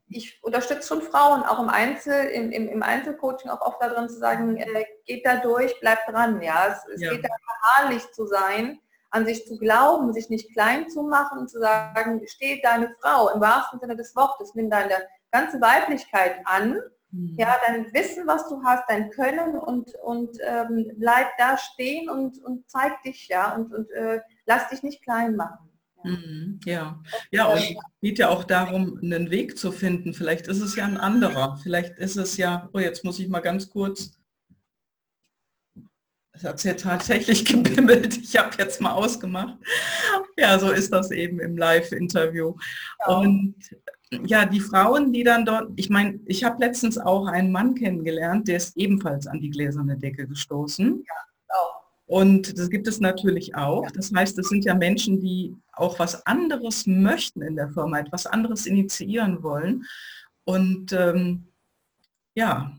ich unterstütze schon Frauen, auch im Einzel, im, im, im Einzelcoaching auch oft darin zu sagen, äh, geht da durch, bleibt dran. Ja? Es, es ja. geht da beharrlich zu sein an sich zu glauben, sich nicht klein zu machen und zu sagen, steht deine Frau im wahrsten Sinne des Wortes, nimm deine ganze Weiblichkeit an, mhm. ja, dein Wissen, was du hast, dein Können und, und ähm, bleib da stehen und, und zeig dich, ja, und, und äh, lass dich nicht klein machen. Mhm, ja, ja, und es geht ja auch darum, einen Weg zu finden. Vielleicht ist es ja ein anderer. Vielleicht ist es ja, oh, jetzt muss ich mal ganz kurz es hat ja tatsächlich gebimmelt. Ich habe jetzt mal ausgemacht. Ja, so ist das eben im Live-Interview. Ja. Und ja, die Frauen, die dann dort, ich meine, ich habe letztens auch einen Mann kennengelernt, der ist ebenfalls an die gläserne Decke gestoßen. Ja, auch. Und das gibt es natürlich auch. Das heißt, es sind ja Menschen, die auch was anderes möchten in der Firma, etwas anderes initiieren wollen. Und ähm, ja,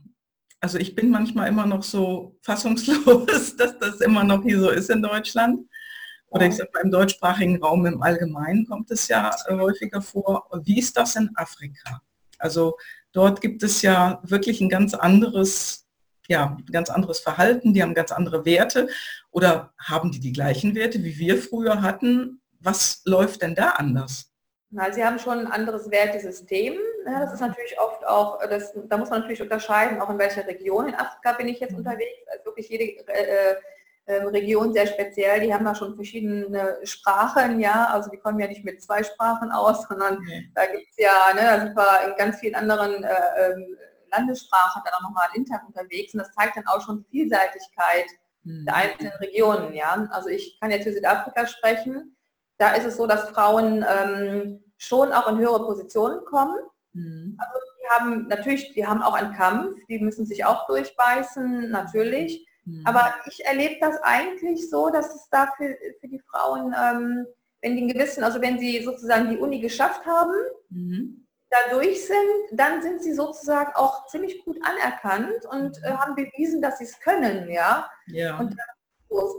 also ich bin manchmal immer noch so fassungslos, dass das immer noch hier so ist in Deutschland. Oder ich sage mal, im deutschsprachigen Raum im Allgemeinen kommt es ja äh, häufiger vor. Wie ist das in Afrika? Also dort gibt es ja wirklich ein ganz anderes, ja, ein ganz anderes Verhalten, die haben ganz andere Werte oder haben die die gleichen Werte, wie wir früher hatten? Was läuft denn da anders? Na, Sie haben schon ein anderes Wertesystem. Ja, das ist natürlich oft auch, das, da muss man natürlich unterscheiden, auch in welcher Region in Afrika bin ich jetzt mhm. unterwegs. Also wirklich jede äh, äh, Region sehr speziell. Die haben da schon verschiedene Sprachen, ja. Also die kommen ja nicht mit zwei Sprachen aus, sondern mhm. da gibt es ja, ne, da sind wir in ganz vielen anderen äh, ähm, Landessprachen dann auch nochmal intern unterwegs. Und das zeigt dann auch schon Vielseitigkeit mhm. der einzelnen Regionen, ja. Also ich kann jetzt für Südafrika sprechen da ist es so, dass Frauen ähm, schon auch in höhere Positionen kommen. Mhm. Also die haben natürlich, die haben auch einen Kampf, die müssen sich auch durchbeißen, natürlich. Mhm. Aber ich erlebe das eigentlich so, dass es da für, für die Frauen, ähm, wenn die einen gewissen, also wenn sie sozusagen die Uni geschafft haben, mhm. dadurch sind, dann sind sie sozusagen auch ziemlich gut anerkannt und äh, haben bewiesen, dass sie es können, ja. ja. Und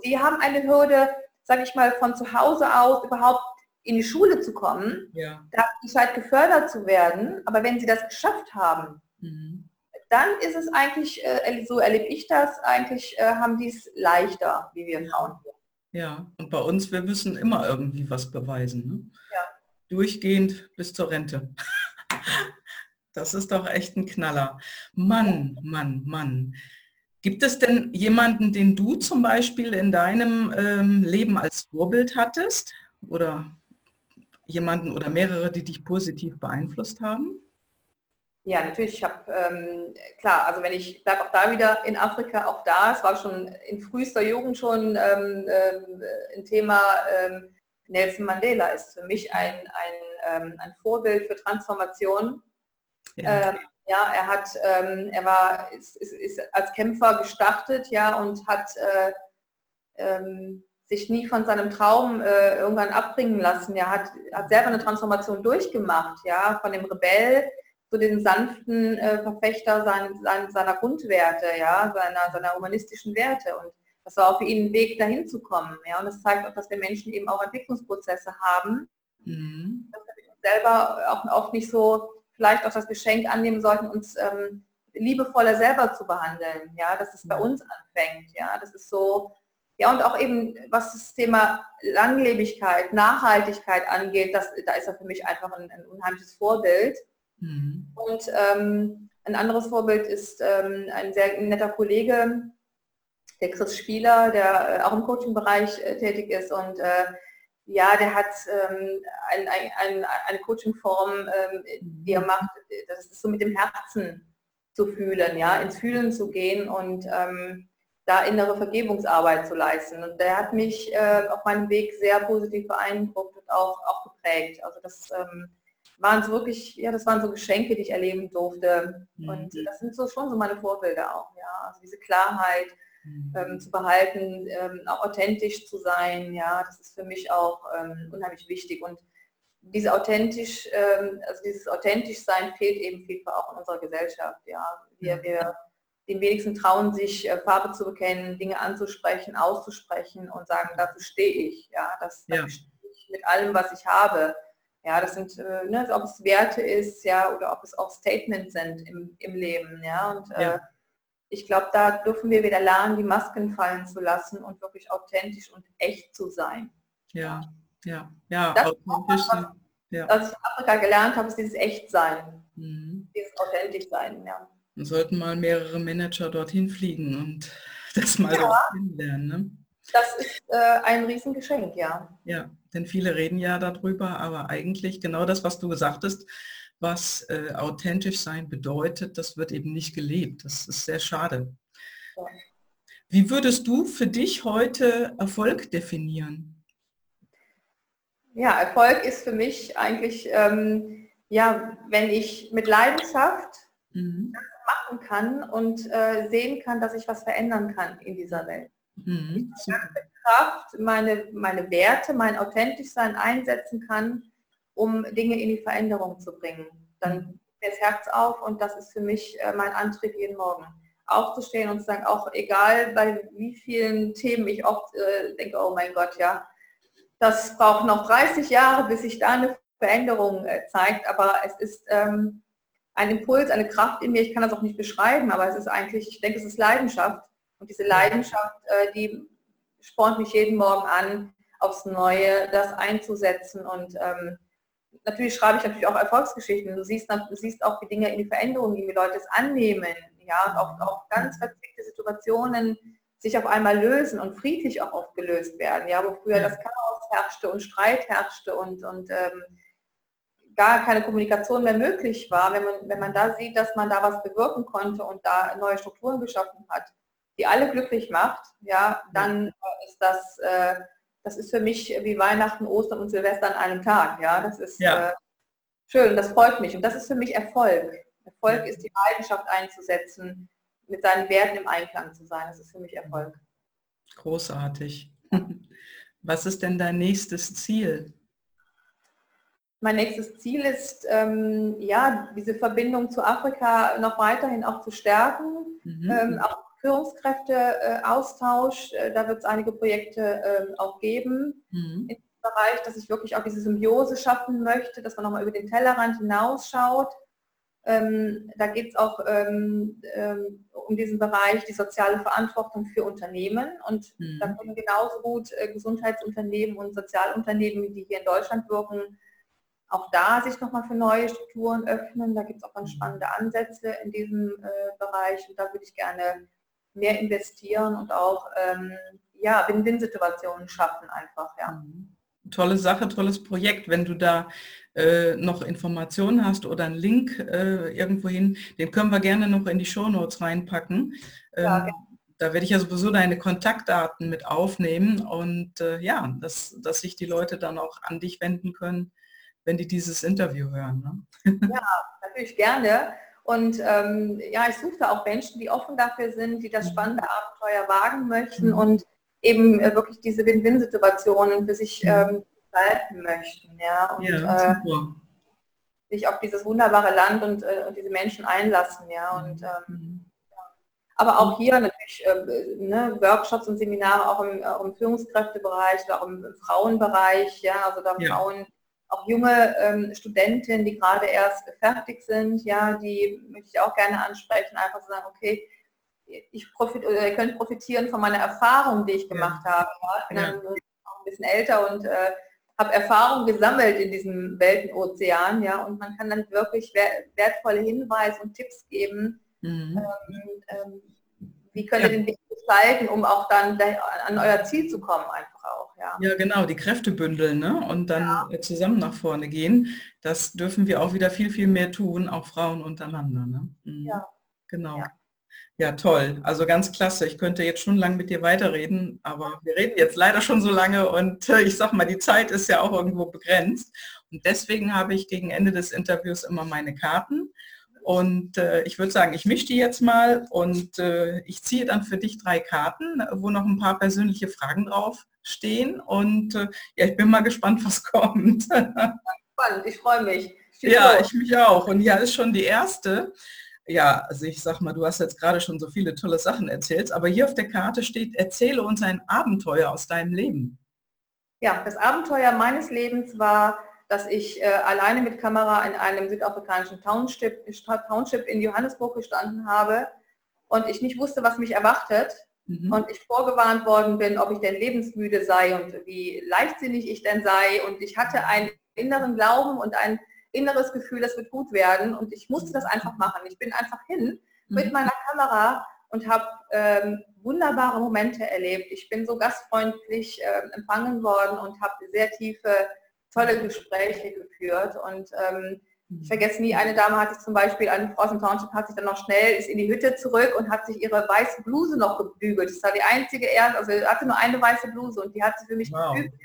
die haben eine Hürde, sage ich mal, von zu Hause aus überhaupt in die Schule zu kommen, ja. da halt gefördert zu werden. Aber wenn sie das geschafft haben, mhm. dann ist es eigentlich, äh, so erlebe ich das, eigentlich äh, haben die es leichter, wie wir Frauen. Ja, und bei uns, wir müssen immer irgendwie was beweisen. Ne? Ja. Durchgehend bis zur Rente. das ist doch echt ein Knaller. Mann, Mann, Mann. Gibt es denn jemanden, den du zum Beispiel in deinem ähm, Leben als Vorbild hattest oder jemanden oder mehrere, die dich positiv beeinflusst haben? Ja, natürlich. Ich habe, ähm, klar, also wenn ich bleibe auch da wieder in Afrika, auch da, es war schon in frühester Jugend schon ähm, äh, ein Thema, ähm, Nelson Mandela ist für mich ein, ein, ähm, ein Vorbild für Transformation. Ja, ähm, ja er hat, ähm, er war, ist, ist, ist, als Kämpfer gestartet, ja, und hat äh, sich nie von seinem Traum äh, irgendwann abbringen lassen. Er hat, hat selber eine Transformation durchgemacht, ja, von dem Rebell zu dem sanften äh, Verfechter sein, sein, seiner Grundwerte, ja, seiner, seiner humanistischen Werte. Und das war auch für ihn ein Weg, dahin zu kommen. Ja. Und das zeigt auch, dass wir Menschen eben auch Entwicklungsprozesse haben, mhm. dass wir selber auch oft nicht so vielleicht auch das Geschenk annehmen sollten, uns ähm, liebevoller selber zu behandeln. Ja, dass es bei uns anfängt. Ja, das ist so. Ja, und auch eben, was das Thema Langlebigkeit, Nachhaltigkeit angeht, das, da ist er für mich einfach ein, ein unheimliches Vorbild. Mhm. Und ähm, ein anderes Vorbild ist ähm, ein sehr netter Kollege, der Chris Spieler, der äh, auch im Coaching-Bereich äh, tätig ist und äh, ja, der hat ähm, ein, ein, ein, eine Coaching-Form, ähm, die er macht, das ist so mit dem Herzen zu fühlen, ja, ins Fühlen zu gehen und ähm, da innere Vergebungsarbeit zu leisten. Und der hat mich äh, auf meinem Weg sehr positiv beeindruckt und auch, auch geprägt. Also das ähm, waren so wirklich, ja, das waren so Geschenke, die ich erleben durfte. Mhm. Und das sind so schon so meine Vorbilder auch, ja. Also diese Klarheit mhm. Ähm, zu behalten, ähm, auch authentisch zu sein, ja, das ist für mich auch ähm, unheimlich wichtig. Und diese authentisch, ähm, also dieses authentisch sein fehlt eben vielfach auch in unserer Gesellschaft, ja. Wir, wir den wenigsten trauen sich, äh, Farbe zu bekennen, Dinge anzusprechen, auszusprechen und sagen, dazu stehe ich, ja, das, ja. stehe ich mit allem, was ich habe. Ja, das sind, äh, ne, ob es Werte ist, ja, oder ob es auch Statements sind im, im Leben, ja. Und ja. Äh, ich glaube, da dürfen wir wieder lernen, die Masken fallen zu lassen und wirklich authentisch und echt zu sein. Ja, ja, ja. Das authentisch. Was, ja. was ich in Afrika gelernt habe, ist dieses Echtsein, mhm. dieses authentisch sein, ja. Dann sollten mal mehrere Manager dorthin fliegen und das mal ja. kennenlernen. Ne? Das ist äh, ein Riesengeschenk, ja. Ja, denn viele reden ja darüber, aber eigentlich genau das, was du gesagt hast, was äh, authentisch sein bedeutet, das wird eben nicht gelebt. Das ist sehr schade. Ja. Wie würdest du für dich heute Erfolg definieren? Ja, Erfolg ist für mich eigentlich, ähm, ja, wenn ich mit Leidenschaft mhm. machen kann und äh, sehen kann, dass ich was verändern kann in dieser Welt. Mhm. Kraft, meine, meine Werte, mein Authentischsein einsetzen kann, um Dinge in die Veränderung zu bringen. Dann geht das Herz auf und das ist für mich äh, mein Antrieb jeden Morgen. Aufzustehen und zu sagen, auch egal bei wie vielen Themen ich oft äh, denke, oh mein Gott, ja, das braucht noch 30 Jahre, bis sich da eine Veränderung äh, zeigt, aber es ist ähm, ein Impuls, eine Kraft in mir, ich kann das auch nicht beschreiben, aber es ist eigentlich, ich denke, es ist Leidenschaft, und diese Leidenschaft, äh, die spornt mich jeden Morgen an, aufs Neue das einzusetzen. Und ähm, natürlich schreibe ich natürlich auch Erfolgsgeschichten. Du siehst, du siehst auch die Dinge in die Veränderung, wie die Leute es annehmen. Ja, und auch, auch ganz verzwickte Situationen sich auf einmal lösen und friedlich auch oft gelöst werden. Ja, wo früher das Chaos herrschte und Streit herrschte und, und ähm, gar keine Kommunikation mehr möglich war, wenn man, wenn man da sieht, dass man da was bewirken konnte und da neue Strukturen geschaffen hat, die alle glücklich macht, ja, dann ist das, äh, das ist für mich wie Weihnachten, Ostern und Silvester an einem Tag. Ja, das ist ja. äh, schön, das freut mich und das ist für mich Erfolg. Erfolg ist die Leidenschaft einzusetzen, mit seinen Werten im Einklang zu sein. Das ist für mich Erfolg. Großartig. Was ist denn dein nächstes Ziel? Mein nächstes Ziel ist, ähm, ja, diese Verbindung zu Afrika noch weiterhin auch zu stärken, mhm. ähm, auch Führungskräfteaustausch. Äh, da wird es einige Projekte ähm, auch geben mhm. im Bereich, dass ich wirklich auch diese Symbiose schaffen möchte, dass man nochmal über den Tellerrand hinausschaut. Ähm, da geht es auch ähm, um diesen Bereich, die soziale Verantwortung für Unternehmen. Und mhm. da können genauso gut äh, Gesundheitsunternehmen und Sozialunternehmen, die hier in Deutschland wirken, auch da sich nochmal für neue Strukturen öffnen. Da gibt es auch ganz mhm. spannende Ansätze in diesem äh, Bereich. Und da würde ich gerne mehr investieren und auch ähm, ja, Win-Win-Situationen schaffen einfach. Ja. Mhm. tolle Sache, tolles Projekt. Wenn du da äh, noch Informationen hast oder einen Link äh, irgendwo hin, den können wir gerne noch in die Show Notes reinpacken. Ähm, da werde ich ja sowieso deine Kontaktdaten mit aufnehmen und äh, ja, dass, dass sich die Leute dann auch an dich wenden können, wenn die dieses Interview hören. Ne? Ja, natürlich gerne. Und ähm, ja, ich suche da auch Menschen, die offen dafür sind, die das mhm. spannende Abenteuer wagen möchten mhm. und eben äh, wirklich diese Win-Win-Situationen für sich mhm. ähm, gestalten möchten. Ja, und ja, äh, sich auf dieses wunderbare Land und, äh, und, diese Menschen einlassen. Ja, und ähm, aber auch hier natürlich äh, ne, Workshops und Seminare auch im, auch im Führungskräftebereich, auch im, im Frauenbereich, ja, also da ja. Frauen auch junge ähm, Studentinnen, die gerade erst fertig sind, ja, die möchte ich auch gerne ansprechen, einfach zu sagen, okay, ich profit, oder ihr könnt profitieren von meiner Erfahrung, die ich gemacht ja. habe. Ja. Ich bin ja. auch ein bisschen älter und äh, habe Erfahrung gesammelt in diesem Weltenozean, ja, und man kann dann wirklich wertvolle Hinweise und Tipps geben, mhm. ähm, ähm, wie könnt ihr den Weg gestalten, um auch dann an euer Ziel zu kommen einfach auch. Ja, ja genau, die Kräfte bündeln ne? und dann ja. zusammen nach vorne gehen. Das dürfen wir auch wieder viel, viel mehr tun, auch Frauen untereinander. Ne? Mhm. Ja. Genau. Ja. Ja, toll. Also ganz klasse. Ich könnte jetzt schon lange mit dir weiterreden, aber wir reden jetzt leider schon so lange und äh, ich sag mal, die Zeit ist ja auch irgendwo begrenzt. Und deswegen habe ich gegen Ende des Interviews immer meine Karten. Und äh, ich würde sagen, ich mische die jetzt mal und äh, ich ziehe dann für dich drei Karten, wo noch ein paar persönliche Fragen drauf stehen. Und äh, ja, ich bin mal gespannt, was kommt. Spannend, ich freue mich. Ja, ich mich auch. Und ja, ist schon die erste. Ja, also ich sag mal, du hast jetzt gerade schon so viele tolle Sachen erzählt, aber hier auf der Karte steht, erzähle uns ein Abenteuer aus deinem Leben. Ja, das Abenteuer meines Lebens war, dass ich äh, alleine mit Kamera in einem südafrikanischen Township, Township in Johannesburg gestanden habe und ich nicht wusste, was mich erwartet mhm. und ich vorgewarnt worden bin, ob ich denn lebensmüde sei und wie leichtsinnig ich denn sei und ich hatte einen inneren Glauben und ein inneres Gefühl, das wird gut werden und ich musste das einfach machen. Ich bin einfach hin mhm. mit meiner Kamera und habe ähm, wunderbare Momente erlebt. Ich bin so gastfreundlich äh, empfangen worden und habe sehr tiefe, tolle Gespräche geführt und ähm, ich mhm. vergesse nie, eine Dame hat sich zum Beispiel, eine Frau aus dem Township hat sich dann noch schnell, ist in die Hütte zurück und hat sich ihre weiße Bluse noch gebügelt. Das war die einzige, erste, also hatte nur eine weiße Bluse und die hat sie für mich wow. gebügelt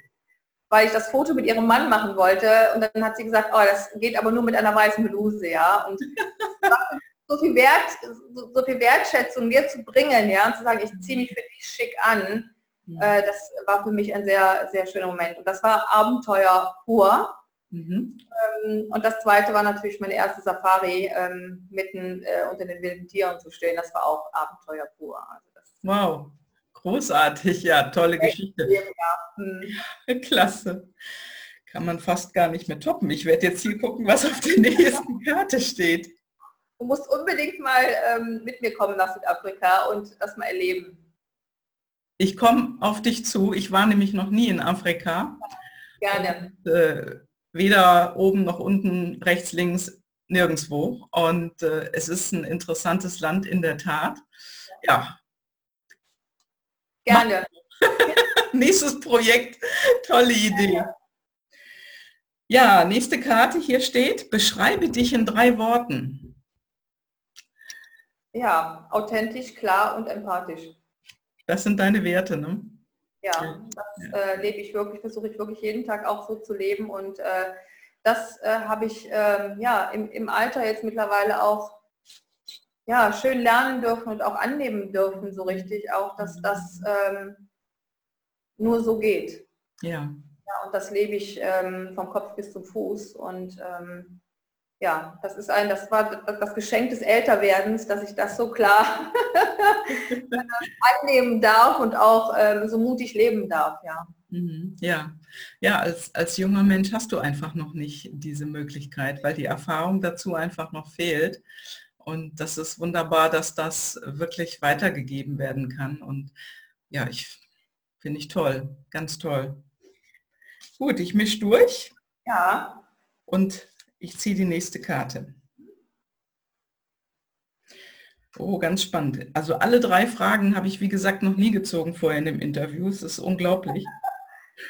weil ich das Foto mit ihrem Mann machen wollte. Und dann hat sie gesagt, oh, das geht aber nur mit einer weißen Bluse, ja. Und so viel, Wert, so, so, viel Wertschätzung mir zu bringen, ja, und zu sagen, ich ziehe mich für dich schick an, mhm. äh, das war für mich ein sehr, sehr schöner Moment. Und das war Abenteuer pur. Mhm. Ähm, und das zweite war natürlich meine erste Safari, ähm, mitten äh, unter den wilden Tieren zu stehen. Das war auch Abenteuer pur. Also wow. Großartig, ja, tolle Geschichte. Hm. Klasse. Kann man fast gar nicht mehr toppen. Ich werde jetzt hier gucken, was auf der nächsten Karte steht. Du musst unbedingt mal ähm, mit mir kommen nach Südafrika und das mal erleben. Ich komme auf dich zu. Ich war nämlich noch nie in Afrika. Gerne. Und, äh, weder oben noch unten, rechts, links, nirgendwo. Und äh, es ist ein interessantes Land in der Tat. Ja, Gerne. Nächstes Projekt, tolle Idee. Ja, nächste Karte hier steht, beschreibe dich in drei Worten. Ja, authentisch, klar und empathisch. Das sind deine Werte, ne? Ja, das ja. Äh, lebe ich wirklich, versuche ich wirklich jeden Tag auch so zu leben und äh, das äh, habe ich äh, ja im, im Alter jetzt mittlerweile auch ja, schön lernen dürfen und auch annehmen dürfen, so richtig auch, dass das ähm, nur so geht. Ja. ja. Und das lebe ich ähm, vom Kopf bis zum Fuß. Und ähm, ja, das ist ein, das war das Geschenk des Älterwerdens, dass ich das so klar annehmen darf und auch ähm, so mutig leben darf, ja. Mhm, ja, ja als, als junger Mensch hast du einfach noch nicht diese Möglichkeit, weil die Erfahrung dazu einfach noch fehlt. Und das ist wunderbar, dass das wirklich weitergegeben werden kann. Und ja, ich finde ich toll, ganz toll. Gut, ich mische durch. Ja. Und ich ziehe die nächste Karte. Oh, ganz spannend. Also alle drei Fragen habe ich, wie gesagt, noch nie gezogen vorher in dem Interview. Es ist unglaublich.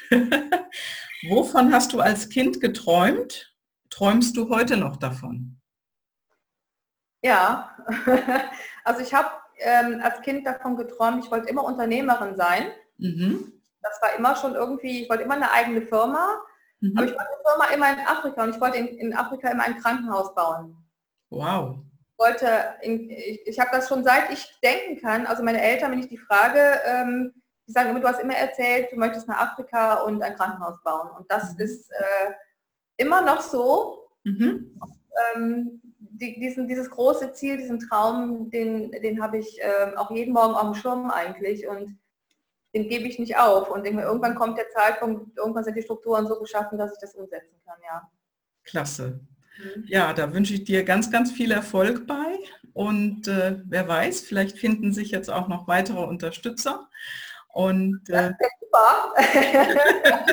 Wovon hast du als Kind geträumt? Träumst du heute noch davon? Ja, also ich habe ähm, als Kind davon geträumt, ich wollte immer Unternehmerin sein. Mhm. Das war immer schon irgendwie, ich wollte immer eine eigene Firma, mhm. aber ich wollte eine Firma immer in Afrika und ich wollte in, in Afrika immer ein Krankenhaus bauen. Wow. Ich wollte, in, ich, ich habe das schon seit ich denken kann, also meine Eltern, wenn ich die Frage, ähm, die sagen immer, du hast immer erzählt, du möchtest nach Afrika und ein Krankenhaus bauen. Und das mhm. ist äh, immer noch so. Mhm. Ähm, die, diesen, dieses große Ziel, diesen Traum, den, den habe ich äh, auch jeden Morgen auf dem Schirm eigentlich und den gebe ich nicht auf. Und irgendwann kommt der Zeitpunkt, irgendwann sind die Strukturen so geschaffen, dass ich das umsetzen kann, ja. Klasse. Mhm. Ja, da wünsche ich dir ganz, ganz viel Erfolg bei. Und äh, wer weiß, vielleicht finden sich jetzt auch noch weitere Unterstützer. Und äh, super.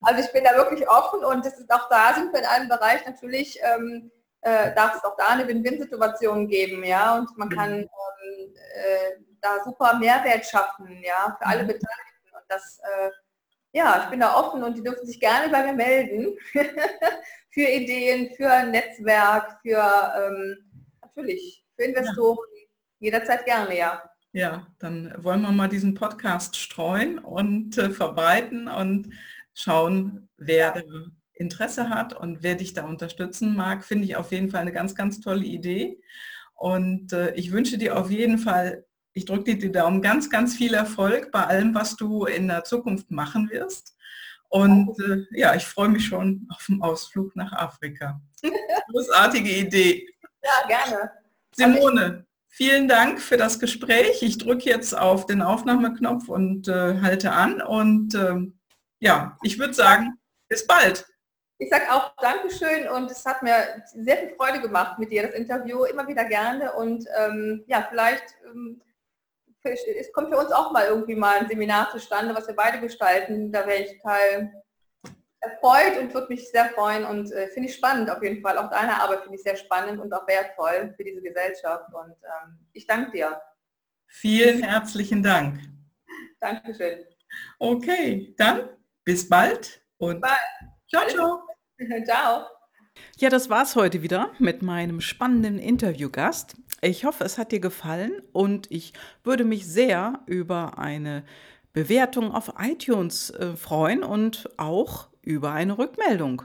also ich bin da wirklich offen und es ist auch da sind wir in einem Bereich natürlich ähm, äh, darf es auch da eine Win-Win-Situation geben, ja, und man kann mhm. ähm, äh, da super Mehrwert schaffen, ja, für alle mhm. Beteiligten. Und das, äh, ja, ich bin da offen und die dürfen sich gerne bei mir melden für Ideen, für ein Netzwerk, für ähm, natürlich für Investoren, ja. jederzeit gerne, ja. Ja, dann wollen wir mal diesen Podcast streuen und äh, verbreiten und schauen, wer ja. Interesse hat und wer dich da unterstützen mag, finde ich auf jeden Fall eine ganz, ganz tolle Idee. Und äh, ich wünsche dir auf jeden Fall, ich drücke dir die Daumen, ganz, ganz viel Erfolg bei allem, was du in der Zukunft machen wirst. Und äh, ja, ich freue mich schon auf den Ausflug nach Afrika. Großartige Idee. Ja, gerne. Simone, vielen Dank für das Gespräch. Ich drücke jetzt auf den Aufnahmeknopf und äh, halte an. Und ähm, ja, ich würde sagen, bis bald. Ich sage auch Dankeschön und es hat mir sehr viel Freude gemacht mit dir, das Interview, immer wieder gerne und ähm, ja, vielleicht ähm, es kommt für uns auch mal irgendwie mal ein Seminar zustande, was wir beide gestalten. Da wäre ich total erfreut und würde mich sehr freuen und äh, finde ich spannend auf jeden Fall. Auch deine Arbeit finde ich sehr spannend und auch wertvoll für diese Gesellschaft und ähm, ich danke dir. Vielen herzlichen Dank. Dankeschön. Okay, dann bis bald und bye. ciao, ciao. Ciao. Ja, das war's heute wieder mit meinem spannenden Interviewgast. Ich hoffe, es hat dir gefallen und ich würde mich sehr über eine Bewertung auf iTunes äh, freuen und auch über eine Rückmeldung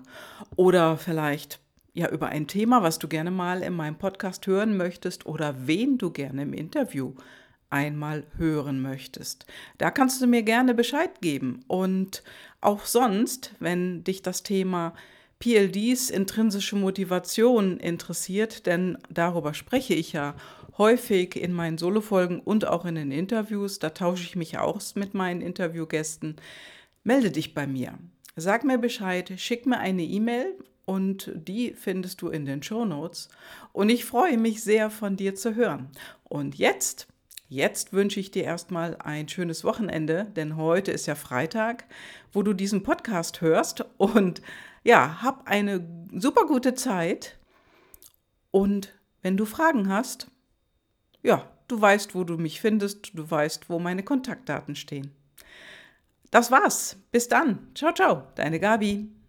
oder vielleicht ja über ein Thema, was du gerne mal in meinem Podcast hören möchtest oder wen du gerne im Interview einmal hören möchtest. Da kannst du mir gerne Bescheid geben und auch sonst, wenn dich das Thema PLDs intrinsische Motivation interessiert, denn darüber spreche ich ja häufig in meinen Solofolgen und auch in den Interviews, da tausche ich mich aus mit meinen Interviewgästen, melde dich bei mir. Sag mir Bescheid, schick mir eine E-Mail und die findest du in den Show Notes. Und ich freue mich sehr, von dir zu hören. Und jetzt, jetzt wünsche ich dir erstmal ein schönes Wochenende, denn heute ist ja Freitag, wo du diesen Podcast hörst und ja, hab eine super gute Zeit und wenn du Fragen hast, ja, du weißt, wo du mich findest, du weißt, wo meine Kontaktdaten stehen. Das war's. Bis dann. Ciao, ciao, deine Gabi.